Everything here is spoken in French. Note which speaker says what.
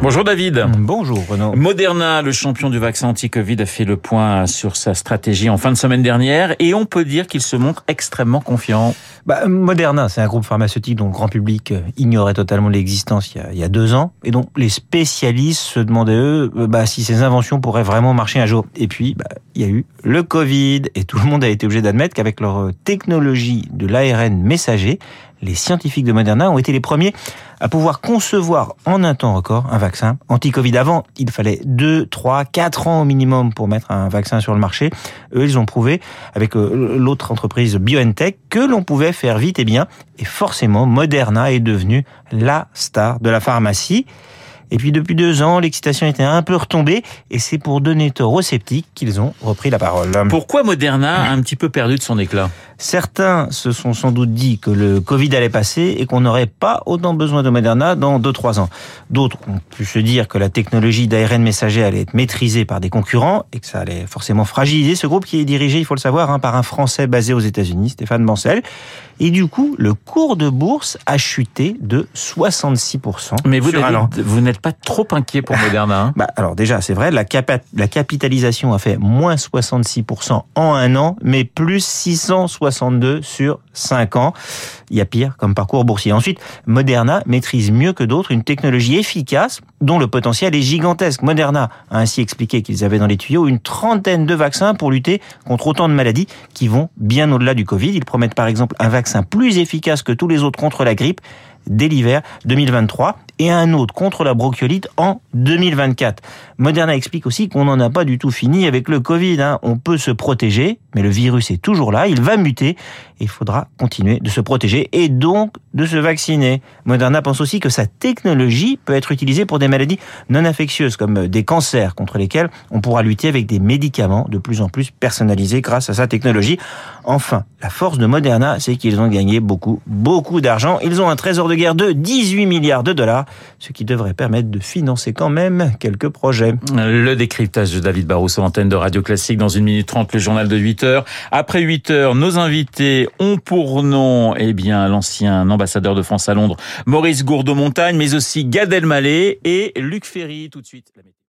Speaker 1: Bonjour David.
Speaker 2: Bonjour Renaud.
Speaker 1: Moderna, le champion du vaccin anti-Covid, a fait le point sur sa stratégie en fin de semaine dernière et on peut dire qu'il se montre extrêmement confiant.
Speaker 2: Bah, Moderna, c'est un groupe pharmaceutique dont le grand public euh, ignorait totalement l'existence il, il, y a deux ans et dont les spécialistes se demandaient eux euh, bah, si ces inventions pourraient vraiment marcher un jour. Et puis, bah, il y a eu le Covid et tout le monde a été obligé d'admettre qu'avec leur euh, technologie de l'ARN messager, les scientifiques de Moderna ont été les premiers à pouvoir concevoir en un temps record un vaccin anti-Covid. Avant, il fallait 2, 3, 4 ans au minimum pour mettre un vaccin sur le marché. Eux, ils ont prouvé avec l'autre entreprise BioNTech que l'on pouvait faire vite et bien. Et forcément, Moderna est devenu la star de la pharmacie. Et puis depuis deux ans, l'excitation était un peu retombée et c'est pour donner tort aux sceptiques qu'ils ont repris la parole.
Speaker 1: Pourquoi Moderna a un petit peu perdu de son éclat?
Speaker 2: Certains se sont sans doute dit que le Covid allait passer et qu'on n'aurait pas autant besoin de Moderna dans 2-3 ans. D'autres ont pu se dire que la technologie d'ARN messager allait être maîtrisée par des concurrents et que ça allait forcément fragiliser ce groupe qui est dirigé, il faut le savoir, hein, par un Français basé aux États-Unis, Stéphane Bancel. Et du coup, le cours de bourse a chuté de 66%.
Speaker 1: Mais vous, vous pas trop inquiet pour Moderna hein
Speaker 2: bah, Alors déjà, c'est vrai, la, la capitalisation a fait moins 66% en un an, mais plus 662 sur 5 ans. Il y a pire comme parcours boursier. Ensuite, Moderna maîtrise mieux que d'autres une technologie efficace dont le potentiel est gigantesque. Moderna a ainsi expliqué qu'ils avaient dans les tuyaux une trentaine de vaccins pour lutter contre autant de maladies qui vont bien au-delà du Covid. Ils promettent par exemple un vaccin plus efficace que tous les autres contre la grippe dès l'hiver 2023 et un autre contre la bronchiolite en 2024. Moderna explique aussi qu'on n'en a pas du tout fini avec le Covid. Hein. On peut se protéger, mais le virus est toujours là, il va muter, il faudra continuer de se protéger et donc de se vacciner. Moderna pense aussi que sa technologie peut être utilisée pour des maladies non infectieuses, comme des cancers, contre lesquels on pourra lutter avec des médicaments de plus en plus personnalisés grâce à sa technologie. Enfin, la force de Moderna, c'est qu'ils ont gagné beaucoup, beaucoup d'argent. Ils ont un trésor de guerre de 18 milliards de dollars ce qui devrait permettre de financer quand même quelques projets.
Speaker 1: Le décryptage de David Barrou sur l'antenne de Radio Classique dans une minute trente, le journal de 8 heures. Après 8 heures, nos invités ont pour nom, eh bien, l'ancien ambassadeur de France à Londres, Maurice Gourdeau-Montagne, mais aussi Gad Elmaleh et Luc Ferry. Tout de suite,